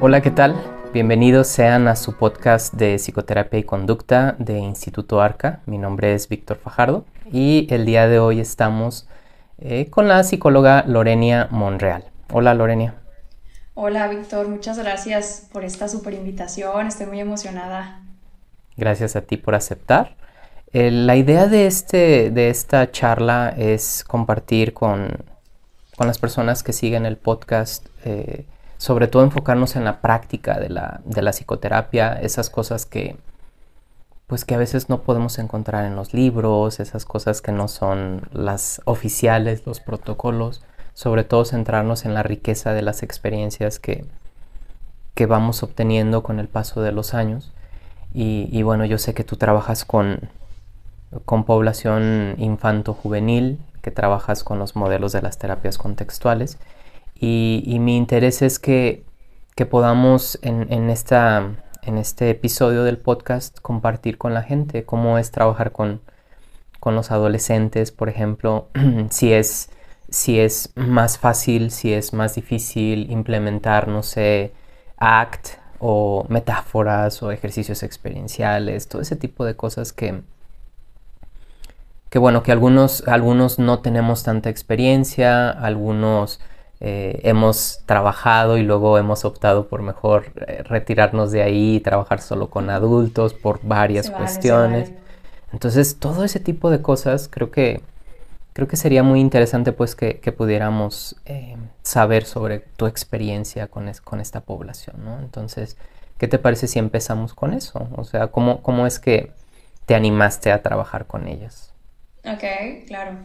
Hola, ¿qué tal? Bienvenidos sean a su podcast de psicoterapia y conducta de Instituto Arca. Mi nombre es Víctor Fajardo y el día de hoy estamos eh, con la psicóloga Lorenia Monreal. Hola Lorenia. Hola Víctor, muchas gracias por esta super invitación, estoy muy emocionada. Gracias a ti por aceptar. Eh, la idea de, este, de esta charla es compartir con, con las personas que siguen el podcast eh, sobre todo enfocarnos en la práctica de la, de la psicoterapia, esas cosas que pues que a veces no podemos encontrar en los libros, esas cosas que no son las oficiales, los protocolos, sobre todo centrarnos en la riqueza de las experiencias que, que vamos obteniendo con el paso de los años. Y, y bueno, yo sé que tú trabajas con, con población infanto-juvenil, que trabajas con los modelos de las terapias contextuales. Y, mi interés es que, podamos en, esta, en este episodio del podcast compartir con la gente cómo es trabajar con, los adolescentes, por ejemplo, si es, si es más fácil, si es más difícil implementar, no sé, ACT o metáforas o ejercicios experienciales, todo ese tipo de cosas que, que bueno, que algunos, algunos no tenemos tanta experiencia, algunos eh, hemos trabajado y luego hemos optado por mejor eh, retirarnos de ahí y trabajar solo con adultos por varias cuestiones. Entonces, todo ese tipo de cosas creo que, creo que sería muy interesante pues que, pudiéramos eh, saber sobre tu experiencia con, con esta población, ¿no? Entonces, ¿qué te parece si empezamos con eso? O sea, ¿cómo, cómo es que te animaste a trabajar con ellas? Ok, claro.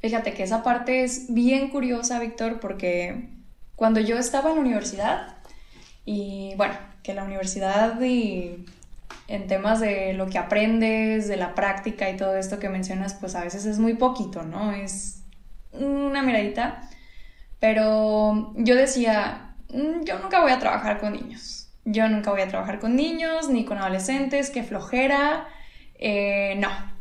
Fíjate que esa parte es bien curiosa, Víctor, porque cuando yo estaba en la universidad, y bueno, que la universidad y en temas de lo que aprendes, de la práctica y todo esto que mencionas, pues a veces es muy poquito, ¿no? Es una miradita. Pero yo decía, mm, yo nunca voy a trabajar con niños. Yo nunca voy a trabajar con niños ni con adolescentes, qué flojera. Eh, no.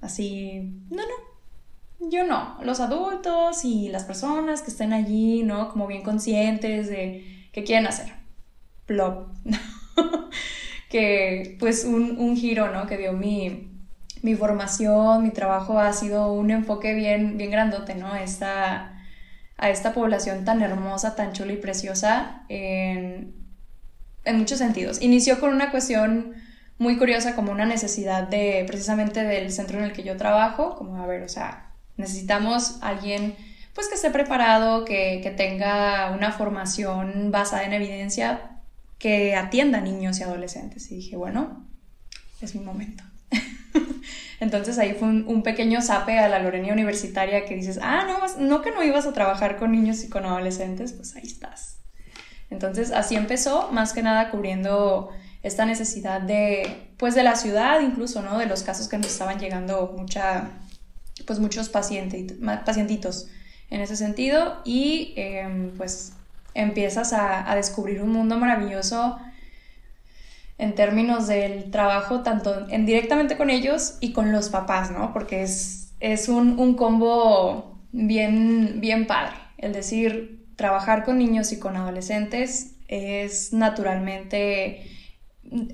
Así, no, no, yo no, los adultos y las personas que estén allí, ¿no? Como bien conscientes de qué quieren hacer. Plop. que pues un, giro, ¿no? Que dio mi, mi formación, mi trabajo ha sido un enfoque bien, bien grandote, ¿no? Esta, a esta población tan hermosa, tan chula y preciosa en, en muchos sentidos. Inició con una cuestión muy curiosa como una necesidad de precisamente del centro en el que yo trabajo, como a ver, o sea, Necesitamos alguien pues que esté preparado, que, tenga una formación basada en evidencia, que atienda a niños y adolescentes. Y dije, bueno, es mi momento. Entonces ahí fue un, pequeño sape a la Lorenia Universitaria que dices, ah, no, no que no ibas a trabajar con niños y con adolescentes, pues ahí estás. Entonces así empezó, más que nada cubriendo esta necesidad de, pues de la ciudad incluso, ¿no? De los casos que nos estaban llegando mucha, pues muchos pacientes, pacientitos en ese sentido y em, pues empiezas a, descubrir un mundo maravilloso en términos del trabajo tanto en, directamente con ellos y con los papás, ¿no? Porque es, es un, un combo bien, bien padre. El decir, trabajar con niños y con adolescentes es naturalmente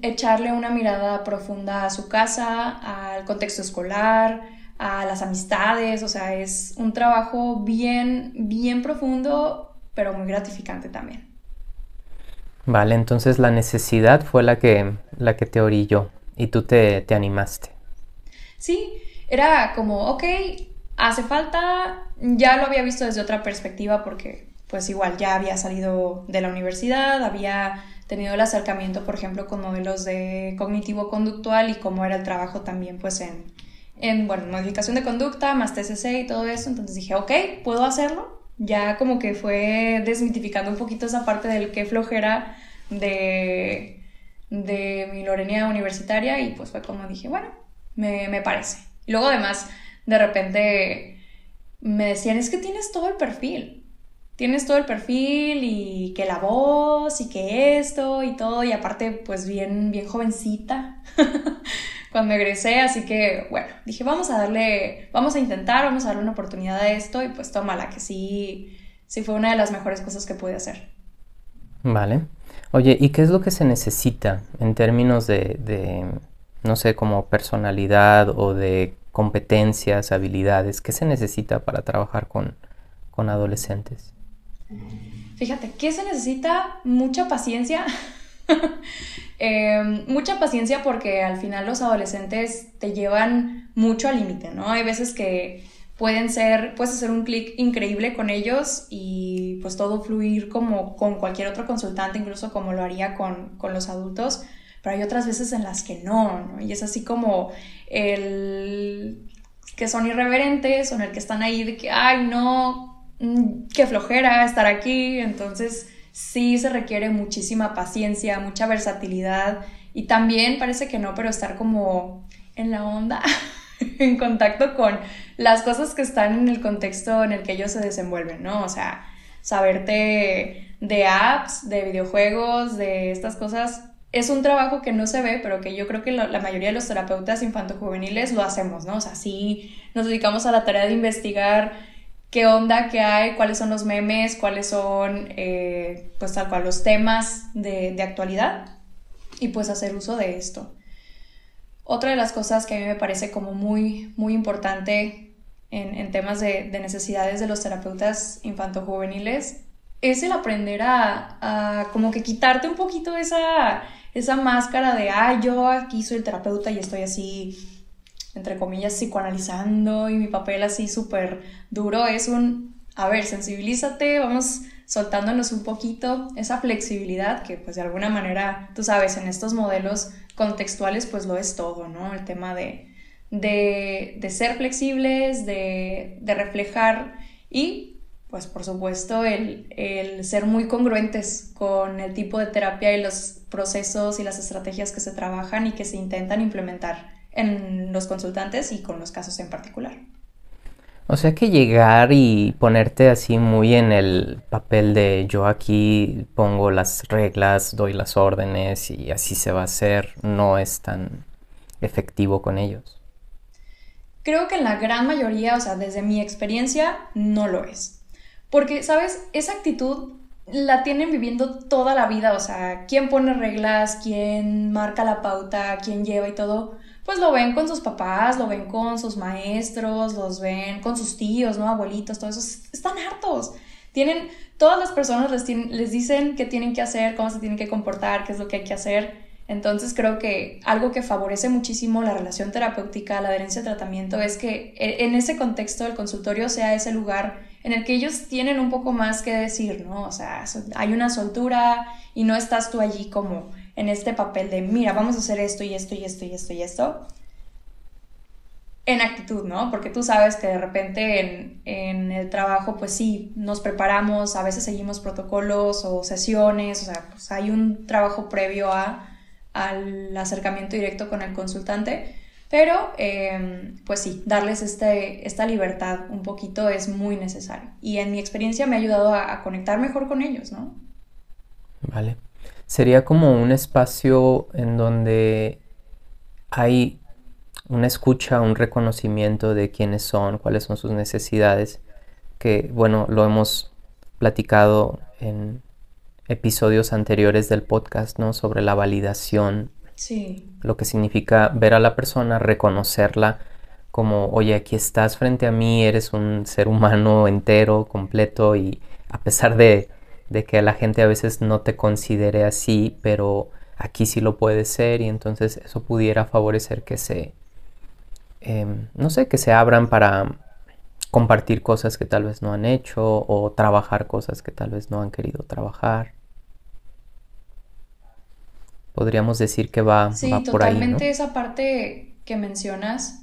echarle una mirada profunda a su casa, al contexto escolar, a las amistades, o sea, es un trabajo bien, bien profundo, pero muy gratificante también. Vale, entonces la necesidad fue la que, la que te orilló y tú te, te animaste. Sí, era como, ok, hace falta, ya lo había visto desde otra perspectiva porque pues igual ya había salido de la universidad, había tenido el acercamiento, por ejemplo, con modelos de cognitivo-conductual y cómo era el trabajo también pues en, en, bueno, modificación de conducta, más TCC y todo eso, entonces dije, ok, puedo hacerlo. Ya como que fue desmitificando un poquito esa parte del que flojera de, de mi Lorenia universitaria y pues fue como dije, bueno, me, me parece. Y luego además, de repente me decían, es que tienes todo el perfil. Tienes todo el perfil y que la voz y que esto y todo y aparte pues bien, bien jovencita. cuando egresé, así que bueno, dije, vamos a darle, vamos a intentar, vamos a darle una oportunidad a esto y pues tómala, que sí, sí fue una de las mejores cosas que pude hacer. Vale. Oye, ¿y qué es lo que se necesita en términos de, no sé, como personalidad o de competencias, habilidades? ¿Qué se necesita para trabajar con, con adolescentes? Fíjate, ¿qué se necesita? Mucha paciencia. Em, mucha paciencia porque al final los adolescentes te llevan mucho al límite, ¿no? Hay veces que pueden ser, puedes hacer un clic increíble con ellos y pues todo fluir como con cualquier otro consultante, incluso como lo haría con, con los adultos, pero hay otras veces en las que no, ¿no? Y es así como el que son irreverentes o en el que están ahí de que, ay, no, qué flojera estar aquí, entonces sí se requiere muchísima paciencia, mucha versatilidad y también parece que no, pero estar como en la onda, en contacto con las cosas que están en el contexto en el que ellos se desenvuelven, ¿no? O sea, saberte de apps, de videojuegos, de estas cosas. Es un trabajo que no se ve, pero que yo creo que la mayoría de los terapeutas infanto-juveniles lo hacemos, ¿no? O sea, sí nos dedicamos a la tarea de investigar qué onda, qué hay, cuáles son los memes, cuáles son, eh, pues tal cual, los temas de, actualidad y pues hacer uso de esto. Otra de las cosas que a mí me parece como muy, muy importante en, temas de, necesidades de los terapeutas infanto-juveniles es el aprender a, a, como que quitarte un poquito esa, esa máscara de, ah, yo aquí soy el terapeuta y estoy así entre comillas, psicoanalizando y mi papel así súper duro es un, a ver, sensibilízate, vamos soltándonos un poquito esa flexibilidad que pues de alguna manera, tú sabes, en estos modelos contextuales pues lo es todo, ¿no? El tema de, de, de ser flexibles, de, de, reflejar y pues por supuesto el, el ser muy congruentes con el tipo de terapia y los procesos y las estrategias que se trabajan y que se intentan implementar en los consultantes y con los casos en particular. O sea que llegar y ponerte así muy en el papel de yo aquí pongo las reglas, doy las órdenes y así se va a hacer, no es tan efectivo con ellos. Creo que en la gran mayoría, o sea, desde mi experiencia, no lo es. Porque, ¿sabes? Esa actitud la tienen viviendo toda la vida, o sea, quién pone reglas, quién marca la pauta, quién lleva y todo, pues lo ven con sus papás, lo ven con sus maestros, los ven con sus tíos, ¿no? Abuelitos, todos esos, están hartos. Tienen, todas las personas les, les dicen qué tienen que hacer, cómo se tienen que comportar, qué es lo que hay que hacer. Entonces creo que algo que favorece muchísimo la relación terapéutica, la adherencia al tratamiento, es que e, en ese contexto del consultorio sea ese lugar en el que ellos tienen un poco más que decir, ¿no? O sea, hay una soltura y no estás tú allí como en este papel de, mira, vamos a hacer esto y esto y esto y esto y esto, en actitud, ¿no? Porque tú sabes que de repente en, el trabajo, pues sí, nos preparamos, a veces seguimos protocolos o sesiones, o sea, pues hay un trabajo previo a, al acercamiento directo con el consultante, pero em, pues sí, darles este, esta libertad un poquito es muy necesario. Y en mi experiencia me ha ayudado a, a conectar mejor con ellos, ¿no? Vale sería como un espacio en donde hay una escucha, un reconocimiento de quiénes son, cuáles son sus necesidades, que bueno, lo hemos platicado en episodios anteriores del podcast, ¿no? Sobre la validación. Sí. Lo que significa ver a la persona, reconocerla como, oye, aquí estás frente a mí, eres un ser humano entero, completo y a pesar de de que la gente a veces no te considere así, pero aquí sí lo puede ser y entonces eso pudiera favorecer que se, em, no sé, que se abran para compartir cosas que tal vez no han hecho o trabajar cosas que tal vez no han querido trabajar. Podríamos decir que va, por ahí. Sí, totalmente esa parte que mencionas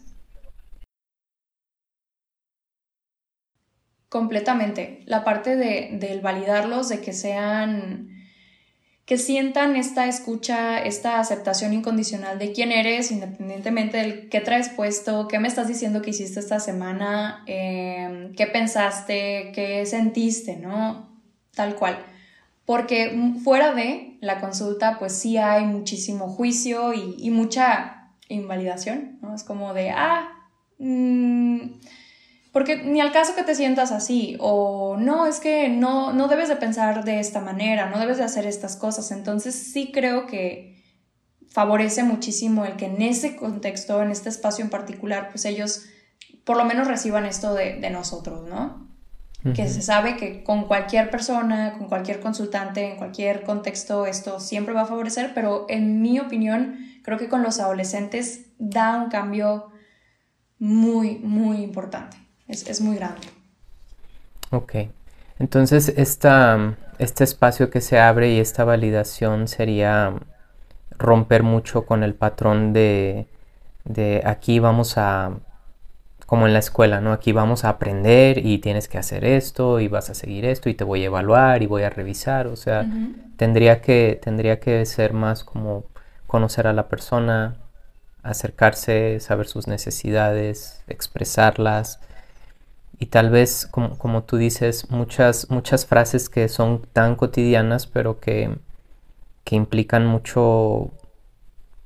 Completamente. La parte de, del validarlos, de que sean, que sientan esta escucha, esta aceptación incondicional de quién eres, independientemente del qué traes puesto, qué me estás diciendo que hiciste esta semana, em, qué pensaste, qué sentiste, ¿no? Tal cual. Porque fuera de la consulta, pues sí hay muchísimo juicio y, mucha invalidación, ¿no? Es como de, ah, mmm, porque ni al caso que te sientas así, o no, es que no, no debes de pensar de esta manera, no debes de hacer estas cosas. Entonces sí creo que favorece muchísimo el que en ese contexto, en este espacio en particular, pues ellos por lo menos reciban esto de, nosotros, ¿no? Que se sabe que con cualquier persona, con cualquier consultante, en cualquier contexto, esto siempre va a favorecer, pero en mi opinión, creo que con los adolescentes da un cambio muy, muy importante es, muy grande. Ok, entonces esta, este espacio que se abre y esta validación sería romper mucho con el patrón de, de aquí vamos a, como en la escuela, ¿no? Aquí vamos a aprender y tienes que hacer esto y vas a seguir esto y te voy a evaluar y voy a revisar, o sea, tendría, que, tendría que ser más como conocer a la persona, acercarse, saber sus necesidades, expresarlas y tal vez, como, tú dices, muchas, muchas frases que son tan cotidianas, pero que, que implican mucho,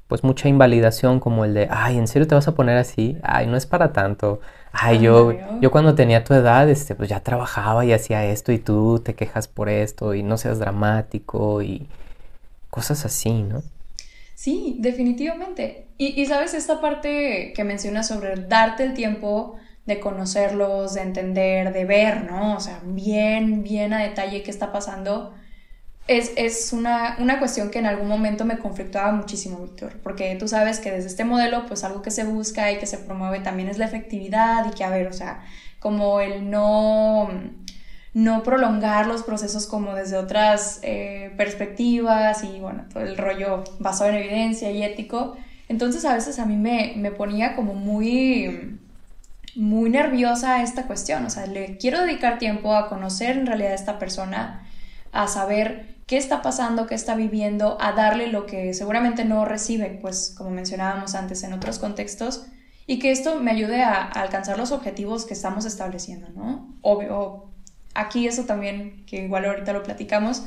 pues mucha invalidación, como el de, ay, ¿en serio te vas a poner así? Ay, no es para tanto. Ay, yo, yo cuando tenía tu edad, este, pues ya trabajaba y hacía esto y tú te quejas por esto y no seas dramático y cosas así, ¿no? Sí, definitivamente. Y, y sabes, esta parte que mencionas sobre darte el tiempo de conocerlos, de entender, de ver, ¿no? O sea, bien, bien a detalle qué está pasando. Es, una, una, cuestión que en algún momento me conflictuaba muchísimo, Víctor, porque tú sabes que desde este modelo, pues algo que se busca y que se promueve también es la efectividad y que, a ver, o sea, como el no, no prolongar los procesos como desde otras eh, perspectivas y, bueno, todo el rollo basado en evidencia y ético. Entonces a veces a mí me, me ponía como muy muy nerviosa a esta cuestión, o sea, le quiero dedicar tiempo a conocer en realidad a esta persona, a saber qué está pasando, qué está viviendo, a darle lo que seguramente no recibe, pues como mencionábamos antes en otros contextos, y que esto me ayude a, alcanzar los objetivos que estamos estableciendo, ¿no? Obvio, aquí eso también, que igual ahorita lo platicamos,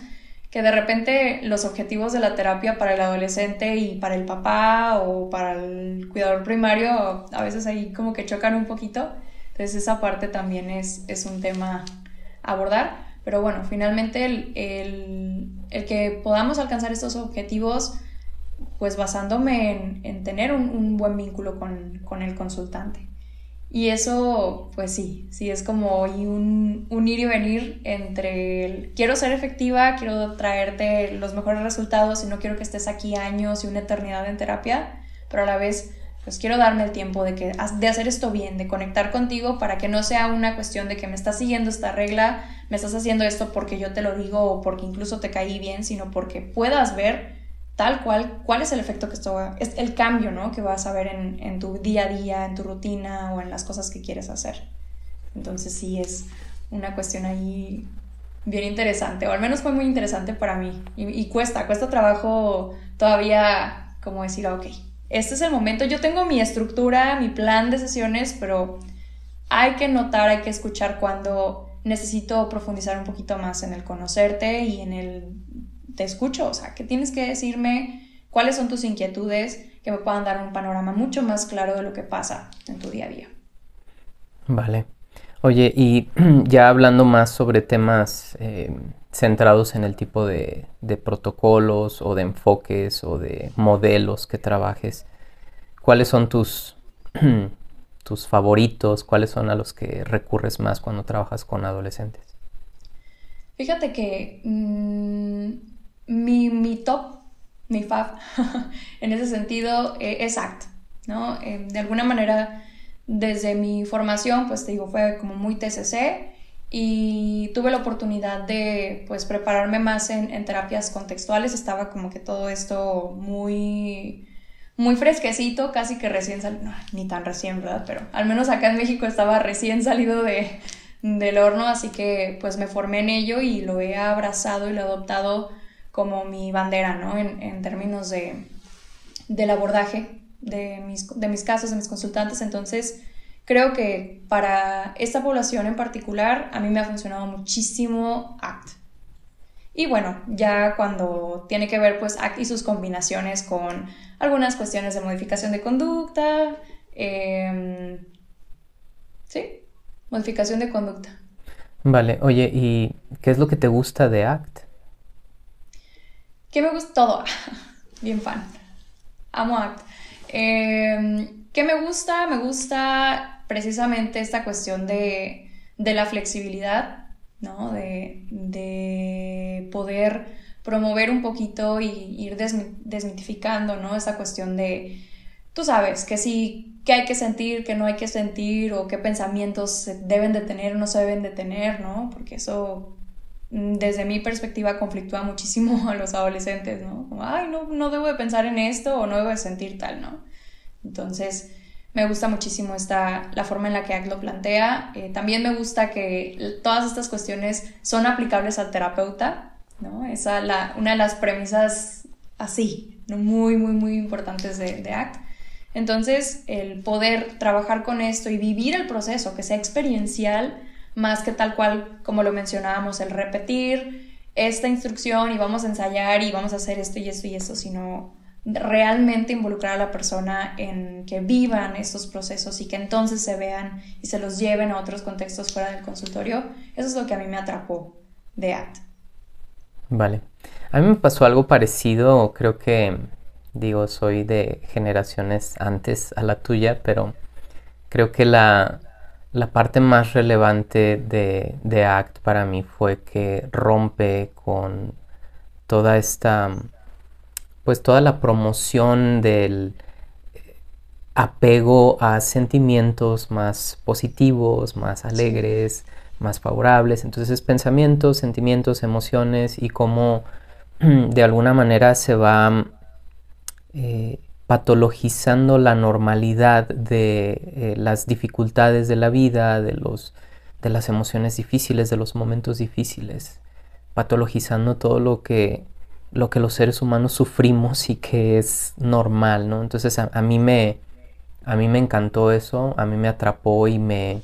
que de repente los objetivos de la terapia para el adolescente y para el papá o para el cuidador primario a veces ahí como que chocan un poquito. Entonces esa parte también es, es un tema a abordar. Pero bueno, finalmente el, el, el que podamos alcanzar estos objetivos, pues basándome en, en tener un, un, buen vínculo con, con el consultante. Y eso, pues sí, sí es como un, un ir y venir entre el, quiero ser efectiva, quiero traerte los mejores resultados y no quiero que estés aquí años y una eternidad en terapia, pero a la vez pues quiero darme el tiempo de, que, de hacer esto bien, de conectar contigo para que no sea una cuestión de que me estás siguiendo esta regla, me estás haciendo esto porque yo te lo digo o porque incluso te caí bien, sino porque puedas ver tal cual, cuál es el efecto que esto va, es el cambio, ¿no? Que vas a ver en, en, tu día a día, en tu rutina o en las cosas que quieres hacer. Entonces sí es una cuestión ahí bien interesante, o al menos fue muy interesante para mí. Y, cuesta, cuesta trabajo todavía como decir, ok, este es el momento, yo tengo mi estructura, mi plan de sesiones, pero hay que notar, hay que escuchar cuando necesito profundizar un poquito más en el conocerte y en el te escucho, o sea, que tienes que decirme cuáles son tus inquietudes que me puedan dar un panorama mucho más claro de lo que pasa en tu día a día. Vale. Oye, y ya hablando más sobre temas eh, centrados en el tipo de, protocolos o de enfoques o de modelos que trabajes, ¿cuáles son tus, tus favoritos? ¿Cuáles son a los que recurres más cuando trabajas con adolescentes? Fíjate que mm, mi, mi top, mi fab, en ese sentido eh, es ACT, ¿no? Eh, de alguna manera, desde mi formación, pues te digo, fue como muy TCC y tuve la oportunidad de, pues, prepararme más en, terapias contextuales, estaba como que todo esto muy muy fresquecito, casi que recién salido, no, ni tan recién, ¿verdad? Pero al menos acá en México estaba recién salido de, del horno, así que pues me formé en ello y lo he abrazado y lo he adoptado como mi bandera, ¿no? En, términos de, del abordaje de mis, de mis casos, de mis consultantes. Entonces, creo que para esta población en particular, a mí me ha funcionado muchísimo ACT. Y bueno, ya cuando tiene que ver pues ACT y sus combinaciones con algunas cuestiones de modificación de conducta, em, sí, Modificación de conducta. Vale, oye, ¿y qué es lo que te gusta de ACT? ¿Qué me gusta? Todo. Bien fan. Amo ACT. Em, ¿Qué me gusta? Me gusta precisamente esta cuestión de, la flexibilidad, ¿no? De, de, poder promover un poquito y ir desmitificando, ¿no? Esa cuestión de, tú sabes, que sí qué hay que sentir, qué no hay que sentir, o qué pensamientos se deben de tener o no se deben de tener, ¿no? Porque eso, desde mi perspectiva, conflictúa muchísimo a los adolescentes, ¿no? Como, ay, no, no debo de pensar en esto o no debo de sentir tal, ¿no? Entonces, me gusta muchísimo esta, la forma en la que ACT lo plantea. Eh, también me gusta que todas estas cuestiones son aplicables al terapeuta, ¿no? Esa la, una de las premisas así, ¿no? muy, muy, muy importantes de, de ACT. Entonces, el poder trabajar con esto y vivir el proceso, que sea experiencial, más que tal cual, como lo mencionábamos, el repetir esta instrucción y vamos a ensayar y vamos a hacer esto y esto y esto, sino realmente involucrar a la persona en que vivan estos procesos y que entonces se vean y se los lleven a otros contextos fuera del consultorio. Eso es lo que a mí me atrapó de ACT. Vale. A mí me pasó algo parecido, creo que Digo, soy de generaciones antes a la tuya, pero creo que la, parte más relevante de, de, ACT para mí fue que rompe con toda esta, pues toda la promoción del apego a sentimientos más positivos, más alegres, más favorables. Entonces pensamientos, sentimientos, emociones y cómo de alguna manera se va eh, patologizando la normalidad de eh, las dificultades de la vida, de, los, de las emociones difíciles, de los momentos difíciles, patologizando todo lo que, lo que los seres humanos sufrimos y que es normal, ¿no? Entonces a, mí, me, a mí me encantó eso, a mí me atrapó y me,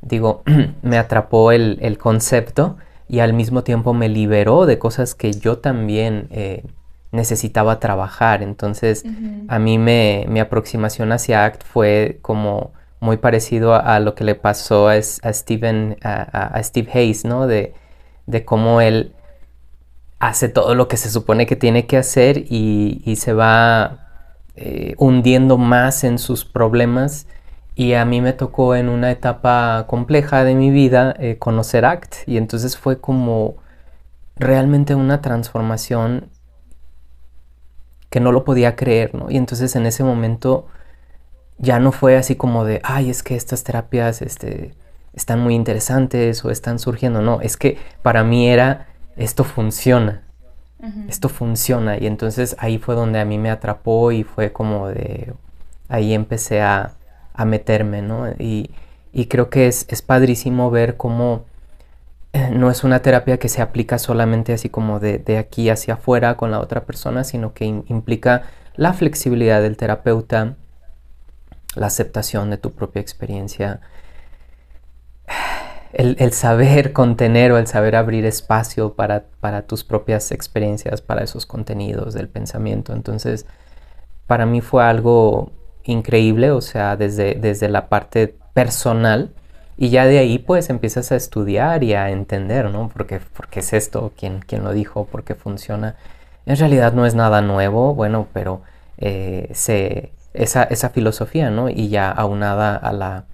digo, me atrapó el, concepto y al mismo tiempo me liberó de cosas que yo también... Eh, necesitaba trabajar. Entonces, a mí me, mi aproximación hacia ACT fue como muy parecido a, lo que le pasó a, a Steven, a, Steve Hayes, ¿no? De, de, cómo él hace todo lo que se supone que tiene que hacer y, se va eh, hundiendo más en sus problemas. Y a mí me tocó en una etapa compleja de mi vida eh, conocer ACT. Y entonces fue como realmente una transformación que no lo podía creer, ¿no? Y entonces en ese momento ya no fue así como de, ay, es que estas terapias este, están muy interesantes o están surgiendo, no, es que para mí era, esto funciona, esto funciona, y entonces ahí fue donde a mí me atrapó y fue como de, ahí empecé a, a meterme, ¿no? Y, y creo que es, es padrísimo ver cómo no es una terapia que se aplica solamente así como de, aquí hacia afuera con la otra persona, sino que implica la flexibilidad del terapeuta, la aceptación de tu propia experiencia, el, saber contener o el saber abrir espacio para, tus propias experiencias, para esos contenidos del pensamiento. Entonces, para mí fue algo increíble, o sea, desde, desde la parte personal, y ya de ahí pues empiezas a estudiar y a entender, ¿no? ¿Por qué, es esto? ¿Quién, ¿Quién, lo dijo? ¿Por qué funciona? En realidad no es nada nuevo, bueno, pero eh, se, esa, esa, filosofía, ¿no? Y ya aunada a la,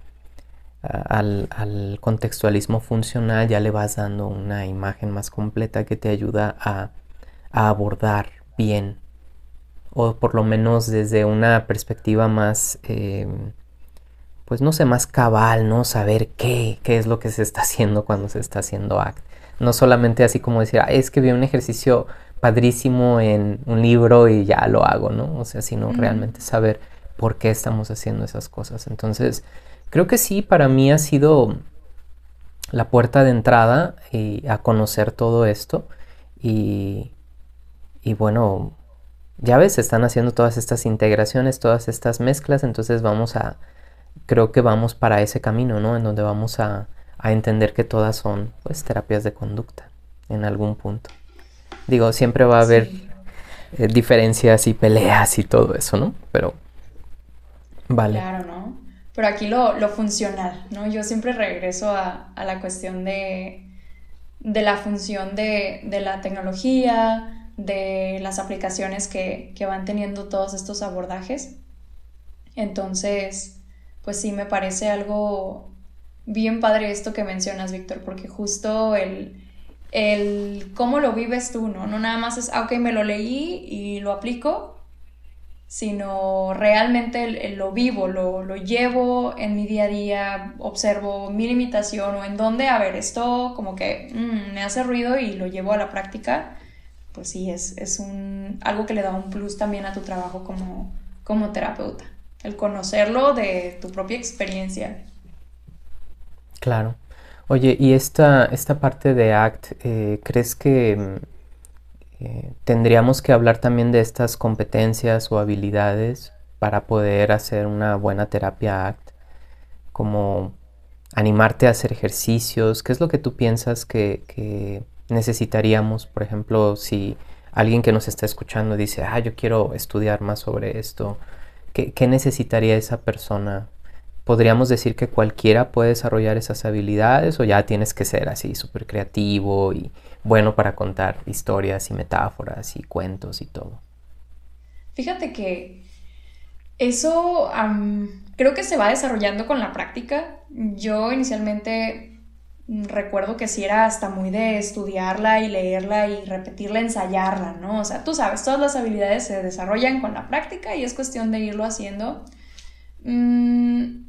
al, al, contextualismo funcional ya le vas dando una imagen más completa que te ayuda a, a abordar bien o por lo menos desde una perspectiva más... Eh, pues no sé, más cabal, ¿no? Saber qué, qué es lo que se está haciendo cuando se está haciendo ACT. No solamente así como decir, es que vi un ejercicio padrísimo en un libro y ya lo hago, ¿no? O sea, sino realmente saber por qué estamos haciendo esas cosas. Entonces, creo que sí, para mí ha sido la puerta de entrada y a conocer todo esto. Y, y bueno, ya ves, están haciendo todas estas integraciones, todas estas mezclas, entonces vamos a creo que vamos para ese camino, ¿no? En donde vamos a, entender que todas son, pues, terapias de conducta en algún punto. Digo, siempre va a haber eh, diferencias y peleas y todo eso, ¿no? Pero, vale. Claro, ¿no? pero aquí lo, lo funcional, ¿no? Yo siempre regreso a, a la cuestión de, de la función de, de, la tecnología, de las aplicaciones que, que van teniendo todos estos abordajes. Entonces, pues sí, me parece algo bien padre esto que mencionas, Víctor, porque justo el, el cómo lo vives tú, ¿no? No nada más es, ah, ok, me lo leí y lo aplico, sino realmente lo vivo, lo, lo, llevo en mi día a día, observo mi limitación o en dónde, a ver, esto como que mm, me hace ruido y lo llevo a la práctica, pues sí, es, es un, algo que le da un plus también a tu trabajo como, como terapeuta, el conocerlo de tu propia experiencia. Claro. Oye, y esta, esta parte de ACT, eh, ¿crees que mm, eh, tendríamos que hablar también de estas competencias o habilidades para poder hacer una buena terapia ACT, como animarte a hacer ejercicios. ¿Qué es lo que tú piensas que, necesitaríamos? Por ejemplo, si alguien que nos está escuchando dice, ah, yo quiero estudiar más sobre esto, ¿qué, necesitaría esa persona? ¿Podríamos decir que cualquiera puede desarrollar esas habilidades o ya tienes que ser así súper creativo y bueno para contar historias y metáforas y cuentos y todo. Fíjate que eso creo que se va desarrollando con la práctica. Yo inicialmente recuerdo que sí era hasta muy de estudiarla y leerla y repetirla, ensayarla, ¿no? O sea, tú sabes, todas las habilidades se desarrollan con la práctica y es cuestión de irlo haciendo. Mm,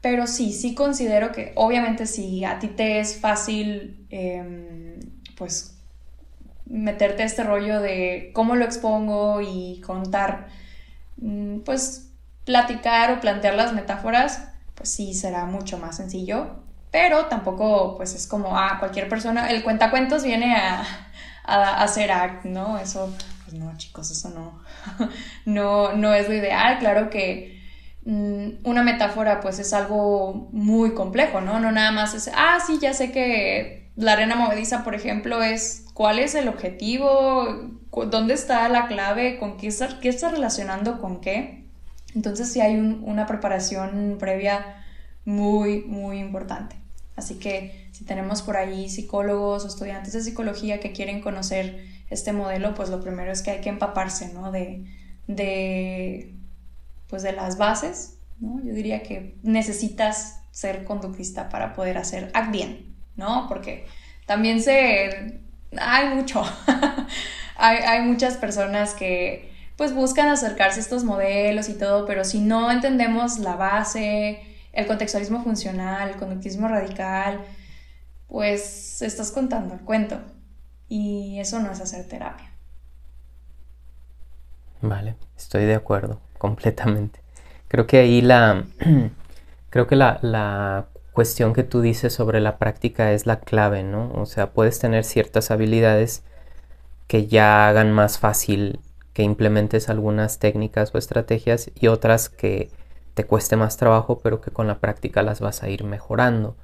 pero sí, sí considero que obviamente si a ti te es fácil em, pues meterte a este rollo de cómo lo expongo y contar, mm, pues platicar o plantear las metáforas, pues sí será mucho más sencillo, pero tampoco pues es como, ah, cualquier persona, el cuentacuentos viene a, a, hacer act, ¿no? Eso, pues no, chicos, eso no, no, no es lo ideal, claro que mm, una metáfora pues es algo muy complejo, ¿no? No nada más es, ah, sí, ya sé que la arena movediza, por ejemplo, es cuál es el objetivo, dónde está la clave, con qué está, qué está relacionando con qué. Entonces sí hay una preparación previa muy, muy importante. Así que si tenemos por ahí psicólogos o estudiantes de psicología que quieren conocer este modelo, pues lo primero es que hay que empaparse, ¿no? De, de, pues de las bases, ¿no? Yo diría que necesitas ser conductista para poder hacer act bien, ¿no? Porque también se... hay mucho. hay, muchas personas que pues buscan acercarse a estos modelos y todo, pero si no entendemos la base, el contextualismo funcional, el conductismo radical, pues estás contando el cuento. Y eso no es hacer terapia. Vale, estoy de acuerdo, completamente. Creo que ahí la, creo que la, la cuestión que tú dices sobre la práctica es la clave, ¿no? O sea, puedes tener ciertas habilidades que ya hagan más fácil que implementes algunas técnicas o estrategias y otras que te cueste más trabajo, pero que con la práctica las vas a ir mejorando.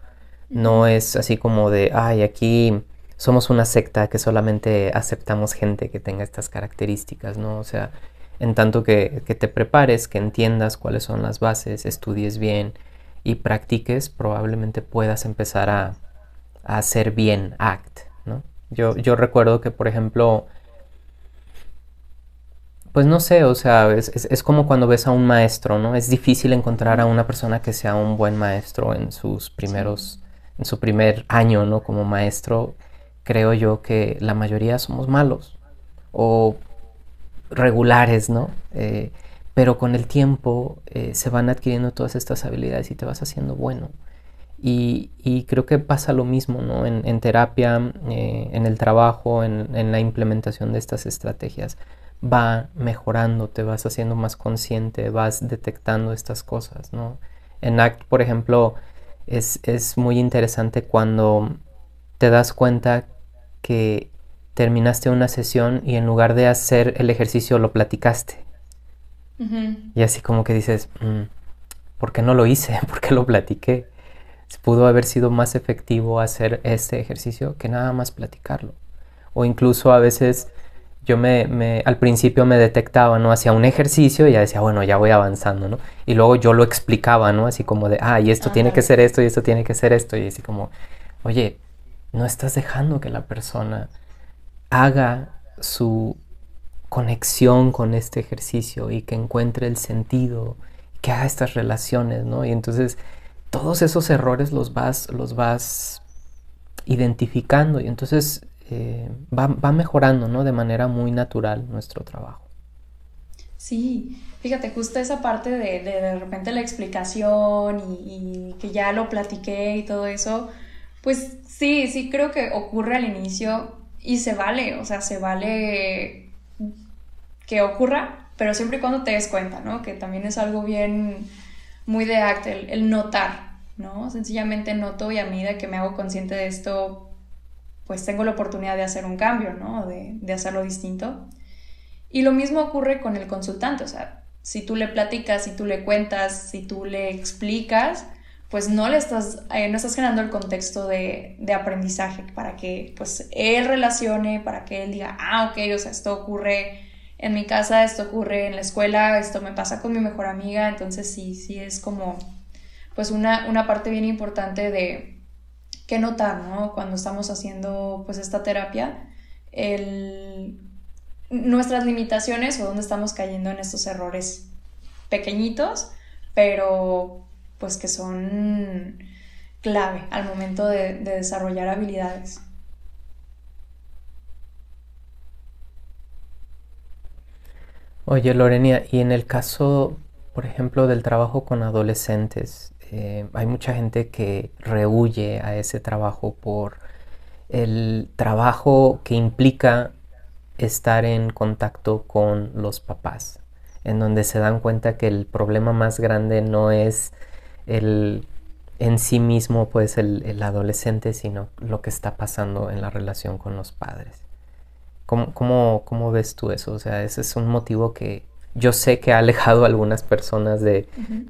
No es así como de, ay, aquí somos una secta que solamente aceptamos gente que tenga estas características, ¿no? O sea, en tanto que, que te prepares, que entiendas cuáles son las bases, estudies bien, y practiques, probablemente puedas empezar a, hacer bien ACT. ¿no? Yo, yo recuerdo que, por ejemplo, pues no sé, o sea, es, como cuando ves a un maestro, ¿no? Es difícil encontrar a una persona que sea un buen maestro en sus primeros, en su primer año, ¿no? Como maestro, creo yo que la mayoría somos malos o regulares, ¿no? Eh, pero con el tiempo eh, se van adquiriendo todas estas habilidades y te vas haciendo bueno. Y, creo que pasa lo mismo ¿no? en, terapia, eh, en el trabajo, en, la implementación de estas estrategias. Va mejorando, te vas haciendo más consciente, vas detectando estas cosas. ¿no? En ACT, por ejemplo, es, es muy interesante cuando te das cuenta que terminaste una sesión y en lugar de hacer el ejercicio lo platicaste. Y así como que dices, mm, ¿por qué no lo hice? ¿Por qué lo platiqué? Pudo haber sido más efectivo hacer este ejercicio que nada más platicarlo. O incluso a veces yo me, al principio me detectaba, ¿no? Hacía un ejercicio y ya decía, bueno, ya voy avanzando, ¿no? Y luego yo lo explicaba, ¿no? Así como de, ah, y esto tiene que ser esto y esto tiene que ser esto. Y así como, oye, no estás dejando que la persona haga su conexión con este ejercicio y que encuentre el sentido, que haga estas relaciones, ¿no? Y entonces todos esos errores los vas, los vas identificando y entonces eh, va, mejorando, ¿no? De manera muy natural nuestro trabajo. Sí, fíjate, justo esa parte de de, repente la explicación y, que ya lo platiqué y todo eso, pues sí, sí creo que ocurre al inicio y se vale, o sea, se vale que ocurra, pero siempre y cuando te des cuenta, ¿no? Que también es algo bien, muy de acto, el, notar, ¿no? Sencillamente noto y a medida que me hago consciente de esto, pues tengo la oportunidad de hacer un cambio, ¿no? De, de hacerlo distinto. Y lo mismo ocurre con el consultante, o sea, si tú le platicas, si tú le cuentas, si tú le explicas, pues no le estás, eh, no estás generando el contexto de, de, aprendizaje para que pues él relacione, para que él diga, ah, ok, o sea, esto ocurre en mi casa, esto ocurre en la escuela, esto me pasa con mi mejor amiga, entonces sí, sí es como pues una, una parte bien importante de qué notar, ¿no? Cuando estamos haciendo pues esta terapia, nuestras limitaciones o dónde estamos cayendo en estos errores pequeñitos, pero pues que son clave al momento de desarrollar habilidades. Oye, Lorenia, y en el caso, por ejemplo, del trabajo con adolescentes, eh, hay mucha gente que rehuye a ese trabajo por el trabajo que implica estar en contacto con los papás, en donde se dan cuenta que el problema más grande no es el en sí mismo, pues el, adolescente, sino lo que está pasando en la relación con los padres. ¿Cómo, cómo, ves tú eso? O sea, ese es un motivo que yo sé que ha alejado a algunas personas de,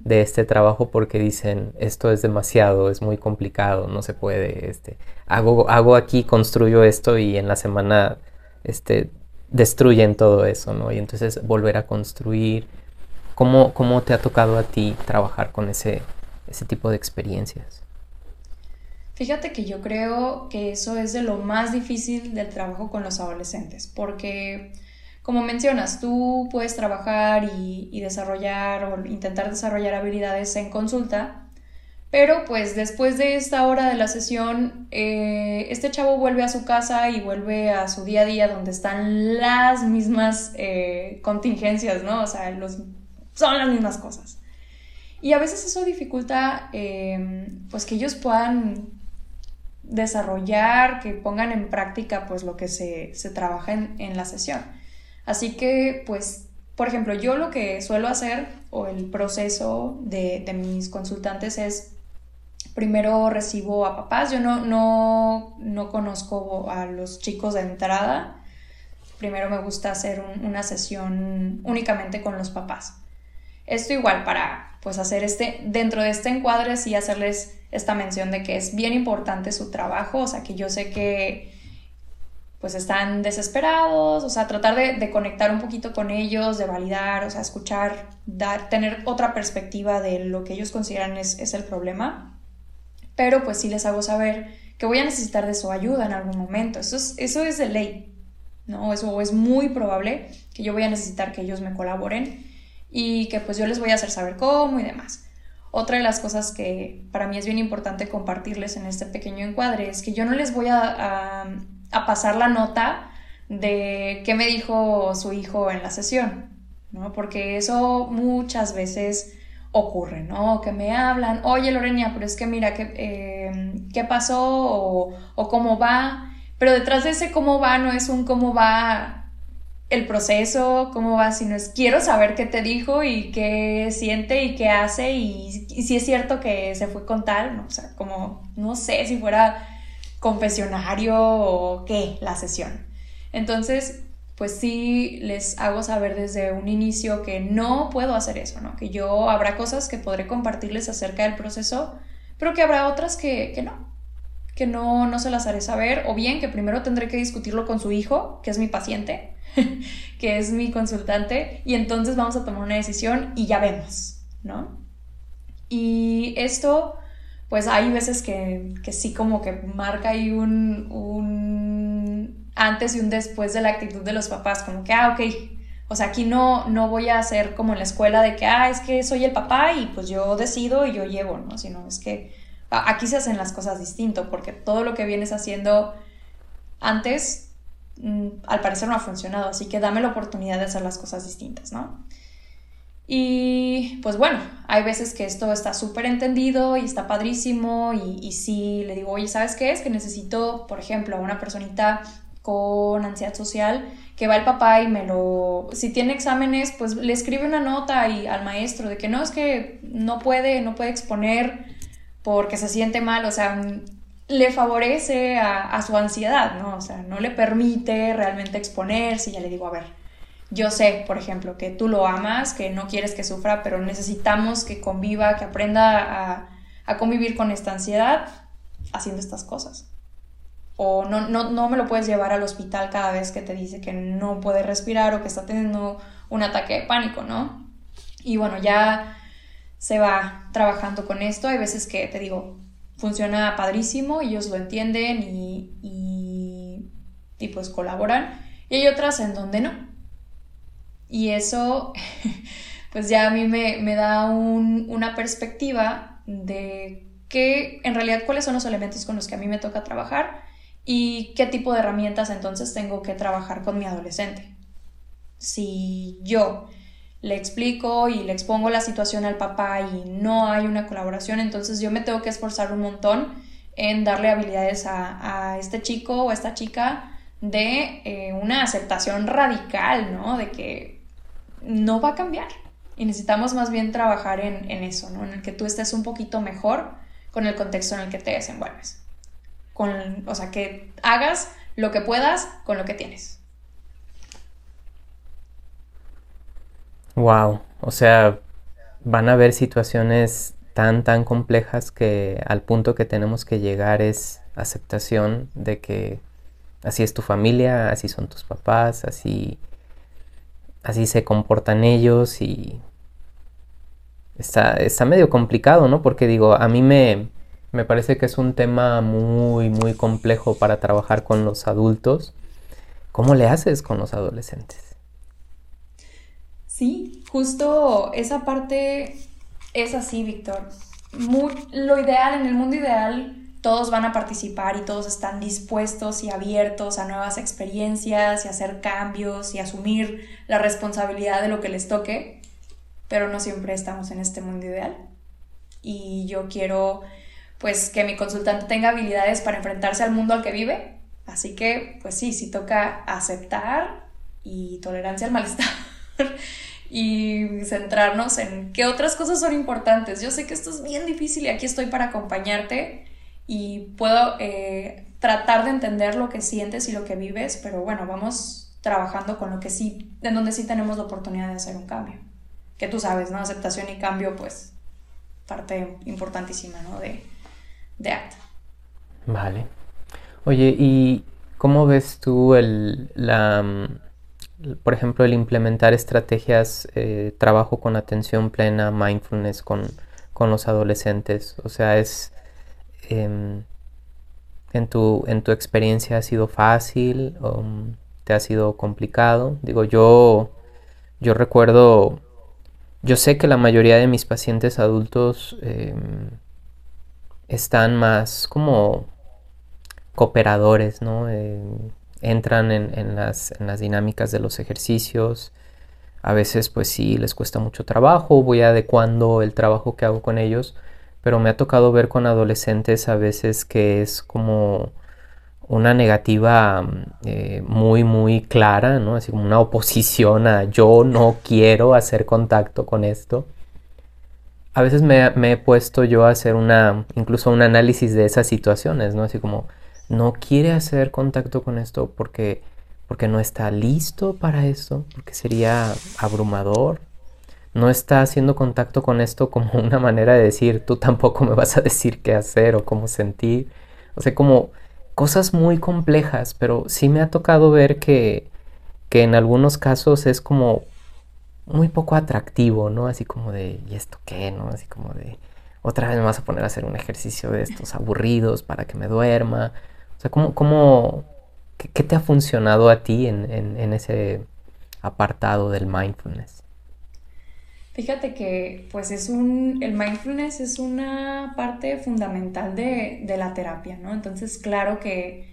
este trabajo porque dicen, esto es demasiado, es muy complicado, no se puede, este, hago, hago aquí, construyo esto y en la semana este, destruyen todo eso, ¿no? Y entonces volver a construir. ¿Cómo, cómo te ha tocado a ti trabajar con ese, ese tipo de experiencias? Fíjate que yo creo que eso es de lo más difícil del trabajo con los adolescentes, porque como mencionas, tú puedes trabajar y, desarrollar o intentar desarrollar habilidades en consulta, pero pues después de esta hora de la sesión, eh, este chavo vuelve a su casa y vuelve a su día a día donde están las mismas eh, contingencias, ¿no? O sea, son las mismas cosas. Y a veces eso dificulta eh, pues que ellos puedan desarrollar, que pongan en práctica pues lo que se, trabaja en, la sesión. Así que pues, por ejemplo, yo lo que suelo hacer o el proceso de, mis consultantes es primero recibo a papás, yo no, no, no conozco a los chicos de entrada, primero me gusta hacer una sesión únicamente con los papás. Esto igual para pues hacer este, dentro de este encuadre sí hacerles esta mención de que es bien importante su trabajo, o sea, que yo sé que pues están desesperados, o sea, tratar de, conectar un poquito con ellos, de validar, o sea, escuchar, dar, tener otra perspectiva de lo que ellos consideran es, el problema, pero pues sí les hago saber que voy a necesitar de su ayuda en algún momento, eso es, eso es de ley, ¿no? Eso es muy probable que yo voy a necesitar que ellos me colaboren y que pues yo les voy a hacer saber cómo y demás. Otra de las cosas que para mí es bien importante compartirles en este pequeño encuadre es que yo no les voy a, pasar la nota de qué me dijo su hijo en la sesión, ¿no? Porque eso muchas veces ocurre, ¿no? Que me hablan, oye Lorena, pero es que mira, ¿qué, em, ¿qué pasó? O, cómo va. Pero detrás de ese cómo va no es un cómo va el proceso, cómo va, sino es quiero saber qué te dijo y qué siente y qué hace y, si es cierto que se fue con tal, ¿no? o sea, como no sé si fuera confesionario o qué la sesión. Entonces, pues sí les hago saber desde un inicio que no puedo hacer eso, ¿no? Que yo habrá cosas que podré compartirles acerca del proceso, pero que habrá otras que, que no, que no, no se las haré saber, o bien que primero tendré que discutirlo con su hijo, que es mi paciente, que es mi consultante, y entonces vamos a tomar una decisión y ya vemos, ¿no? Y esto, pues hay veces que, que sí como que marca ahí un, un antes y un después de la actitud de los papás, como que, ah, ok, o sea, aquí no, no voy a hacer como en la escuela de que, ah, es que soy el papá y pues yo decido y yo llevo, ¿no? Sino es que aquí se hacen las cosas distinto, porque todo lo que vienes haciendo antes, mm, al parecer no ha funcionado, así que dame la oportunidad de hacer las cosas distintas, ¿no? Y pues bueno, hay veces que esto está súper entendido y está padrísimo y, y sí le digo, oye, ¿sabes qué es? Que necesito, por ejemplo, a una personita con ansiedad social, que va el papá y me lo, si tiene exámenes, pues le escribe una nota y al maestro de que no, es que no puede, no puede exponer porque se siente mal, o sea, le favorece a, su ansiedad, ¿no? O sea, no le permite realmente exponerse, ya le digo, a ver, yo sé, por ejemplo, que tú lo amas, que no quieres que sufra, pero necesitamos que conviva, que aprenda a, a convivir con esta ansiedad haciendo estas cosas o no, no, no me lo puedes llevar al hospital cada vez que te dice que no puede respirar o que está teniendo un ataque de pánico, ¿no? Y bueno, ya se va trabajando con esto. Hay veces que, te digo, funciona padrísimo, ellos lo entienden y, y, pues colaboran. Y hay otras en donde no. Y eso, pues ya a mí me, me da un, una perspectiva de que en realidad cuáles son los elementos con los que a mí me toca trabajar y qué tipo de herramientas entonces tengo que trabajar con mi adolescente. Si yo le explico y le expongo la situación al papá y no hay una colaboración, entonces yo me tengo que esforzar un montón en darle habilidades a, este chico o a esta chica de eh, una aceptación radical, ¿no? De que no va a cambiar. Y necesitamos más bien trabajar en, en eso, ¿no? En el que tú estés un poquito mejor con el contexto en el que te desenvuelves con, o sea, que hagas lo que puedas con lo que tienes. Wow, o sea, van a haber situaciones tan, tan complejas que al punto que tenemos que llegar es aceptación de que así es tu familia, así son tus papás, así, así se comportan ellos y está, está medio complicado, ¿no? Porque digo, a mí me, me parece que es un tema muy, muy complejo para trabajar con los adultos. ¿Cómo le haces con los adolescentes? Sí, justo esa parte es así, Víctor. lo ideal, en el mundo ideal, todos van a participar y todos están dispuestos y abiertos a nuevas experiencias y hacer cambios y asumir la responsabilidad de lo que les toque, pero no siempre estamos en este mundo ideal. Y yo quiero pues que mi consultante tenga habilidades para enfrentarse al mundo al que vive. Así que, pues sí, sí toca aceptar y tolerancia al malestar y centrarnos en qué otras cosas son importantes. Yo sé que esto es bien difícil y aquí estoy para acompañarte y puedo eh, tratar de entender lo que sientes y lo que vives, pero bueno, vamos trabajando con lo que sí, en donde sí tenemos la oportunidad de hacer un cambio. Que tú sabes, ¿no? Aceptación y cambio, pues parte importantísima, ¿no? De, de Vale. Oye, ¿y cómo ves tú el, la, mm, por ejemplo, el implementar estrategias, eh, trabajo con atención plena, mindfulness con, los adolescentes? O sea, es... Em, en, tu, ¿En tu experiencia ha sido fácil o mm, te ha sido complicado? Digo, yo, yo recuerdo, yo sé que la mayoría de mis pacientes adultos em, están más como cooperadores, ¿no? Eh, entran en, las, dinámicas de los ejercicios. A veces pues sí les cuesta mucho trabajo, voy adecuando el trabajo que hago con ellos, pero me ha tocado ver con adolescentes a veces que es como una negativa eh, muy muy clara, ¿no? Así como una oposición a yo no quiero hacer contacto con esto a veces me, he puesto yo a hacer una, incluso un análisis de esas situaciones, ¿no? Así como, no quiere hacer contacto con esto porque, porque no está listo para esto, porque sería abrumador. No está haciendo contacto con esto como una manera de decir, tú tampoco me vas a decir qué hacer o cómo sentir. O sea, como cosas muy complejas, pero sí me ha tocado ver que, que en algunos casos es como muy poco atractivo, ¿no? Así como de, ¿y esto qué? ¿No? Así como de, otra vez me vas a poner a hacer un ejercicio de estos aburridos para que me duerma. O sea, ¿cómo, cómo qué, te ha funcionado a ti en, en, ese apartado del mindfulness? Fíjate que pues es un, el mindfulness es una parte fundamental de, de la terapia, ¿no? Entonces, claro que,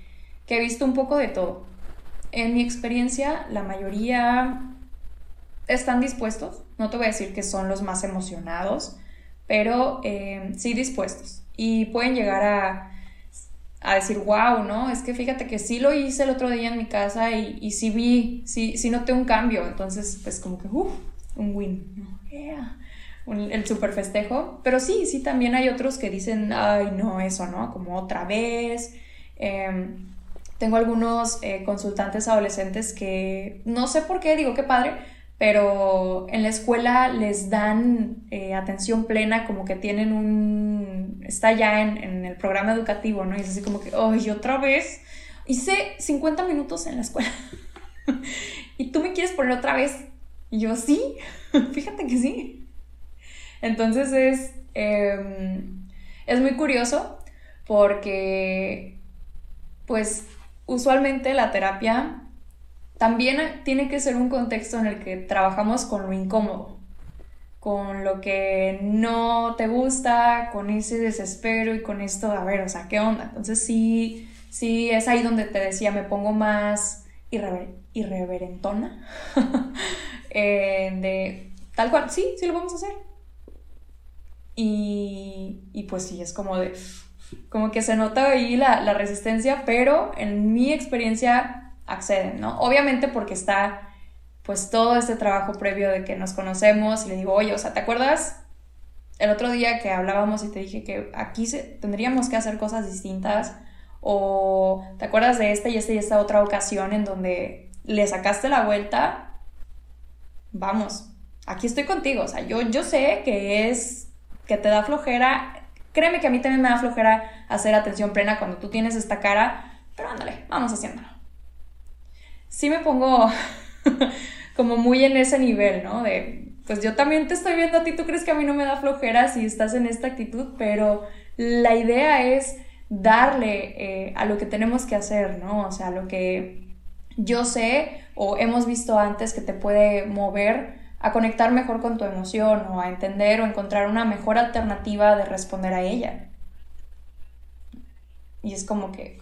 que he visto un poco de todo. En mi experiencia, la mayoría están dispuestos, no te voy a decir que son los más emocionados, pero eh, sí dispuestos. Y pueden llegar a, a, decir, wow, ¿no? Es que fíjate que sí lo hice el otro día en mi casa y, y sí vi, sí, sí noté un cambio. Entonces, pues como que, uff, un win, el super festejo. Pero sí, sí, también hay otros que dicen, ay, no, eso, ¿no? Como otra vez. Em, tengo algunos eh, consultantes adolescentes que no sé por qué, digo, qué padre, pero en la escuela les dan eh, atención plena, como que tienen un... está ya en, el programa educativo, ¿no? Y es así como que, ¡ay, otra vez! Hice 50 minutos en la escuela. y tú me quieres poner otra vez. Y yo, sí, fíjate que sí. Entonces es, em, es muy curioso porque, pues, usualmente la terapia también tiene que ser un contexto en el que trabajamos con lo incómodo, con lo que no te gusta, con ese desespero y con esto, a ver, o sea, ¿qué onda? Entonces sí, sí es ahí donde te decía, me pongo más irreverentona, eh, de tal cual, sí, sí lo vamos a hacer. Y, y, pues sí, es como de, como que se nota ahí la, la resistencia, pero en mi experiencia acceden, ¿no? Obviamente porque está pues todo este trabajo previo de que nos conocemos y le digo, oye, o sea, ¿te acuerdas el otro día que hablábamos y te dije que aquí se, tendríamos que hacer cosas distintas? ¿O te acuerdas de esta y esta y esta otra ocasión en donde le sacaste la vuelta? Vamos, aquí estoy contigo, o sea, yo, yo sé que es, que te da flojera, créeme que a mí también me da flojera hacer atención plena cuando tú tienes esta cara, pero ándale, vamos haciéndolo sí me pongo como muy en ese nivel, ¿no? De, pues yo también te estoy viendo a ti, tú crees que a mí no me da flojera si estás en esta actitud, pero la idea es darle eh, a lo que tenemos que hacer, ¿no? O sea, lo que yo sé o hemos visto antes que te puede mover a conectar mejor con tu emoción o a entender o encontrar una mejor alternativa de responder a ella. Y es como que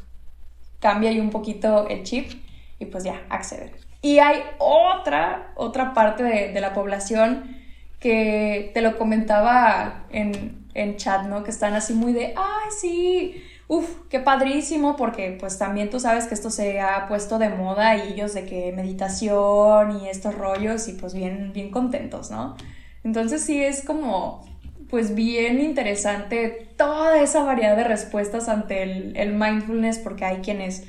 cambia ahí un poquito el chip y pues ya, acceder. Y hay otra, otra parte de, la población que te lo comentaba en, en, chat, ¿no? Que están así muy de, ay, sí, uff, qué padrísimo, porque pues también tú sabes que esto se ha puesto de moda y ellos de que meditación y estos rollos y pues bien, bien contentos, ¿no? Entonces sí es como, pues bien interesante toda esa variedad de respuestas ante el, el mindfulness, porque hay quienes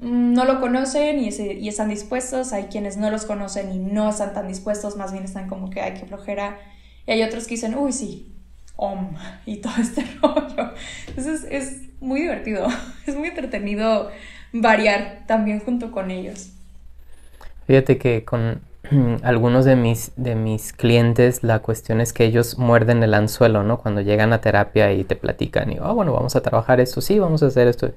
Mm, no lo conocen y, y, están dispuestos, hay quienes no los conocen y no están tan dispuestos, más bien están como que hay que flojera, y hay otros que dicen, uy, sí, om, y todo este rollo. Entonces es muy divertido, es muy entretenido variar también junto con ellos. Fíjate que con algunos de mis, de mis clientes la cuestión es que ellos muerden el anzuelo, ¿no? Cuando llegan a terapia y te platican y, oh, bueno, vamos a trabajar esto, sí, vamos a hacer esto.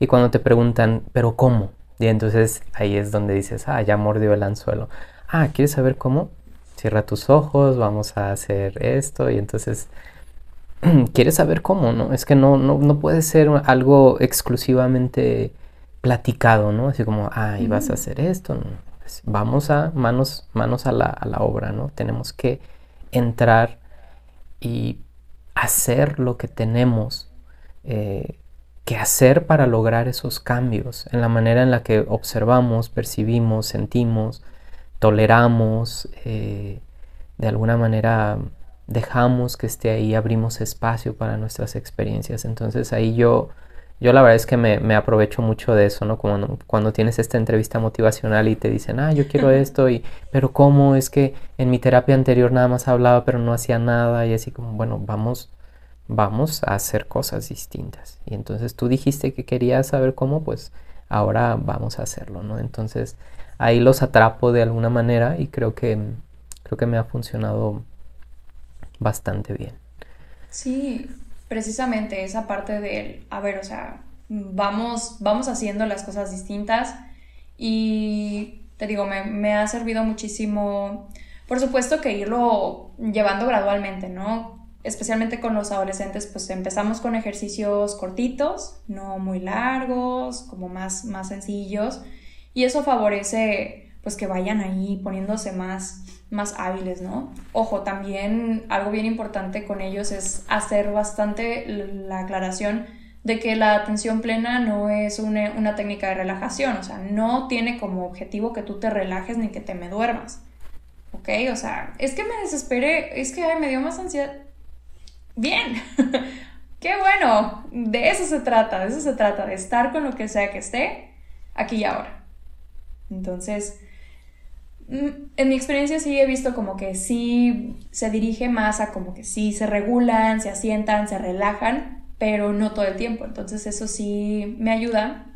Y cuando te preguntan, ¿pero cómo? Y entonces ahí es donde dices, ah, ya mordió el anzuelo. Ah, ¿quieres saber cómo? Cierra tus ojos, vamos a hacer esto. Y entonces, ¿quieres saber cómo? No, es que no, no, puede ser algo exclusivamente platicado, ¿no? Así como, ah, y vas a hacer esto. Pues vamos a manos, manos a la, a la obra, ¿no? Tenemos que entrar y hacer lo que tenemos. Eh, qué hacer para lograr esos cambios en la manera en la que observamos, percibimos, sentimos, toleramos, eh, de alguna manera dejamos que esté ahí, abrimos espacio para nuestras experiencias. Entonces ahí yo, yo la verdad es que me, aprovecho mucho de eso, ¿no? Cuando, cuando tienes esta entrevista motivacional y te dicen, ah, yo quiero esto, y, pero ¿cómo? Es que en mi terapia anterior nada más hablaba, pero no hacía nada, y así como, bueno, vamos vamos a hacer cosas distintas. Y entonces tú dijiste que querías saber cómo, pues ahora vamos a hacerlo, ¿no? Entonces ahí los atrapo de alguna manera y creo que, creo que me ha funcionado bastante bien. Sí, precisamente esa parte del, a ver, o sea, vamos, vamos haciendo las cosas distintas y te digo, me, me ha servido muchísimo, por supuesto que irlo llevando gradualmente, ¿no? especialmente con los adolescentes, pues empezamos con ejercicios cortitos, no muy largos, como más, más sencillos, y eso favorece pues que vayan ahí poniéndose más, más hábiles, ¿no? Ojo, también algo bien importante con ellos es hacer bastante la aclaración de que la atención plena no es una, una técnica de relajación, o sea, no tiene como objetivo que tú te relajes ni que te me duermas. ¿ok? O sea, es que me desesperé, es que me dio más ansiedad bien. Qué bueno. De eso se trata, de eso se trata, de estar con lo que sea que esté aquí y ahora. Entonces, en mi experiencia sí he visto como que sí se dirige más a como que sí se regulan, se asientan, se relajan, pero no todo el tiempo. Entonces eso sí me ayuda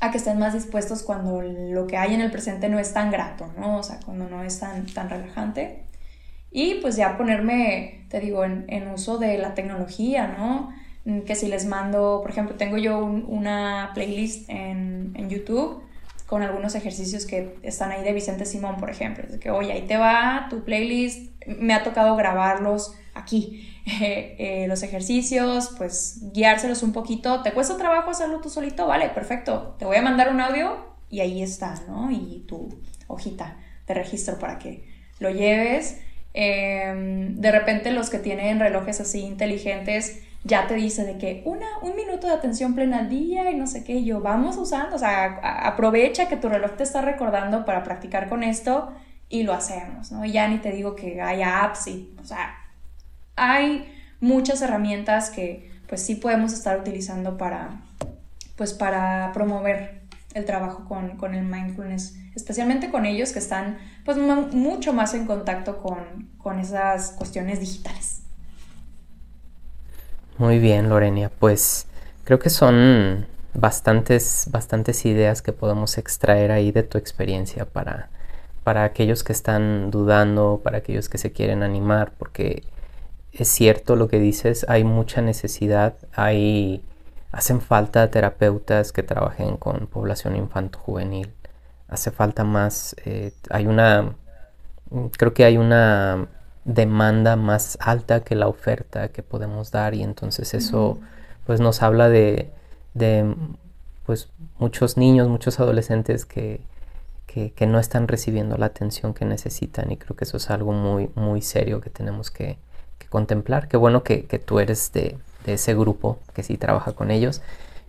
a que estén más dispuestos cuando lo que hay en el presente no es tan grato, ¿no? O sea, cuando no es tan, tan relajante. Y pues ya ponerme, te digo, en, uso de la tecnología, ¿no? Mm, que si les mando, por ejemplo, tengo yo una playlist en, YouTube con algunos ejercicios que están ahí de Vicente Simón, por ejemplo. Que, oye, ahí te va tu playlist. Me ha tocado grabarlos aquí. Eh, los ejercicios, pues guiárselos un poquito. ¿Te cuesta trabajo hacerlo tú solito? Vale, perfecto. Te voy a mandar un audio y ahí está, ¿no? Y tu hojita de registro para que lo lleves. Em, de repente los que tienen relojes así inteligentes ya te dice de que una, un minuto de atención plena al día y no sé qué, yo vamos usando, o sea, aprovecha que tu reloj te está recordando para practicar con esto y lo hacemos, ¿no? Y ya ni te digo que haya apps y, o sea, hay muchas herramientas que pues sí podemos estar utilizando para, pues para promover el trabajo con, con el mindfulness especialmente con ellos que están pues mucho más en contacto con, con esas cuestiones digitales. Muy bien, Lorenia, pues creo que son bastantes, bastantes ideas que podemos extraer ahí de tu experiencia para, para aquellos que están dudando, para aquellos que se quieren animar, porque es cierto lo que dices, hay mucha necesidad, hay, hacen falta terapeutas que trabajen con población infanto-juvenil. Hace falta más, eh, hay una, creo que hay una demanda más alta que la oferta que podemos dar y entonces eso pues nos habla de, de, pues muchos niños, muchos adolescentes que, que, no están recibiendo la atención que necesitan y creo que eso es algo muy, muy serio que tenemos que, que contemplar. Qué bueno que, que tú eres de, de, ese grupo que sí trabaja con ellos.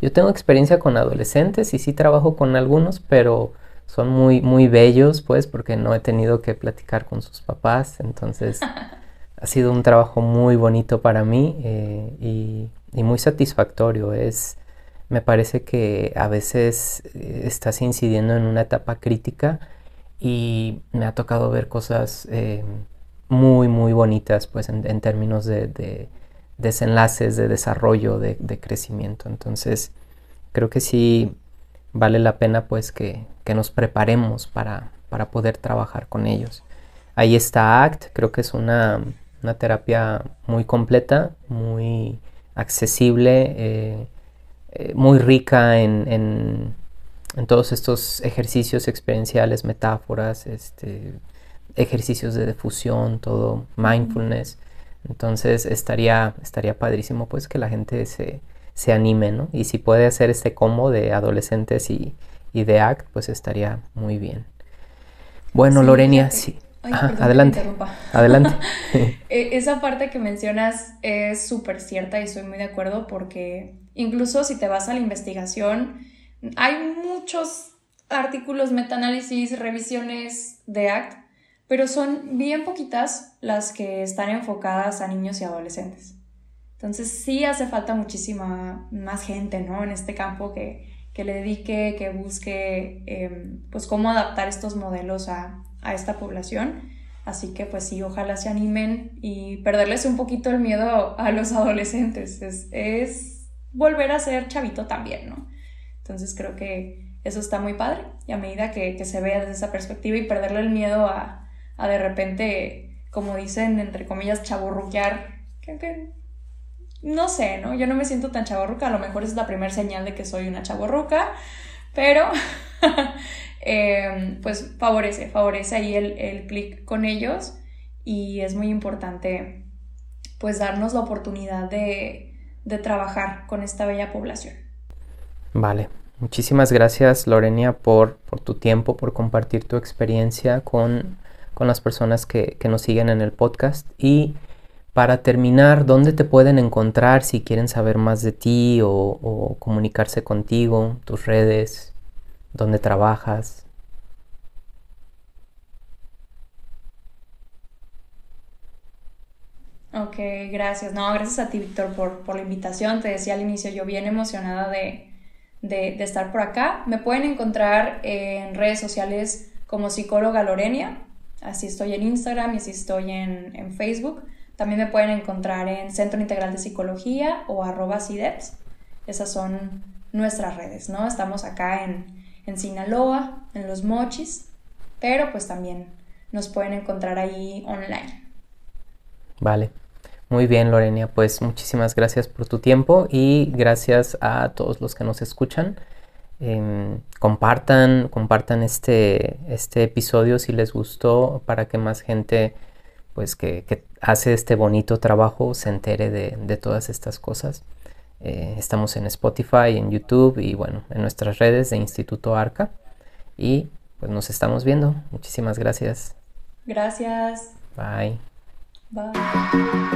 Yo tengo experiencia con adolescentes y sí trabajo con algunos, pero son muy, muy bellos, pues, porque no he tenido que platicar con sus papás, entonces ha sido un trabajo muy bonito para mí eh, y, muy satisfactorio. Es, me parece que a veces eh, estás incidiendo en una etapa crítica y me ha tocado ver cosas eh, muy, muy bonitas, pues, en, términos de, desenlaces, de desarrollo, de, de crecimiento. Entonces, creo que sí vale la pena pues que, nos preparemos para, poder trabajar con ellos. Ahí está ACT, creo que es una, terapia muy completa, muy accesible, eh, eh, muy rica en, todos estos ejercicios experienciales, metáforas, este, ejercicios de difusión, todo, mindfulness. Entonces estaría, estaría padrísimo pues que la gente se, se anime, ¿no? Y si puede hacer este combo de adolescentes y, de ACT, pues estaría muy bien. Bueno, Lorenia, sí. adelante. Adelante. E, esa parte que mencionas es súper cierta y estoy muy de acuerdo porque incluso si te vas a la investigación, hay muchos artículos, metaanálisis, revisiones de ACT, pero son bien poquitas las que están enfocadas a niños y adolescentes. Entonces sí hace falta muchísima más gente, ¿no? En este campo que, le dedique, que busque, em, pues, cómo adaptar estos modelos a, esta población. Así que pues sí, ojalá se animen y perderles un poquito el miedo a los adolescentes. Es, volver a ser chavito también, ¿no? Entonces creo que eso está muy padre y a medida que, se vea desde esa perspectiva y perderle el miedo a, de repente, como dicen, entre comillas, chaburruquear, que, no sé, ¿no? Yo no me siento tan chaburruca, a lo mejor es la primera señal de que soy una chaburruca, pero Em, pues favorece, favorece ahí el, el clic con ellos y es muy importante pues darnos la oportunidad de, de trabajar con esta bella población. Vale, muchísimas gracias Lorenia por, por tu tiempo, por compartir tu experiencia con, con las personas que, que, nos siguen en el podcast y para terminar, ¿dónde te pueden encontrar si quieren saber más de ti o, comunicarse contigo, tus redes? dónde trabajas. Ok, gracias. No, gracias a ti, Víctor, por, la invitación. Te decía al inicio, yo bien emocionada de, estar por acá. Me pueden encontrar en redes sociales como psicóloga Lorenia. Así estoy en Instagram y así estoy en, en Facebook. También me pueden encontrar en Centro Integral de Psicología o arroba CIDEPS. Esas son nuestras redes, ¿no? Estamos acá en, en Sinaloa, en Los Mochis, pero pues también nos pueden encontrar ahí online. Vale. Muy bien, Lorenia, pues muchísimas gracias por tu tiempo y gracias a todos los que nos escuchan. Em, compartan, compartan este, este episodio si les gustó para que más gente pues que, hace este bonito trabajo se entere de, de todas estas cosas. Eh, estamos en Spotify, en YouTube y bueno, en nuestras redes de Instituto Arca. Y pues nos estamos viendo. Muchísimas gracias. Gracias. Bye. Bye.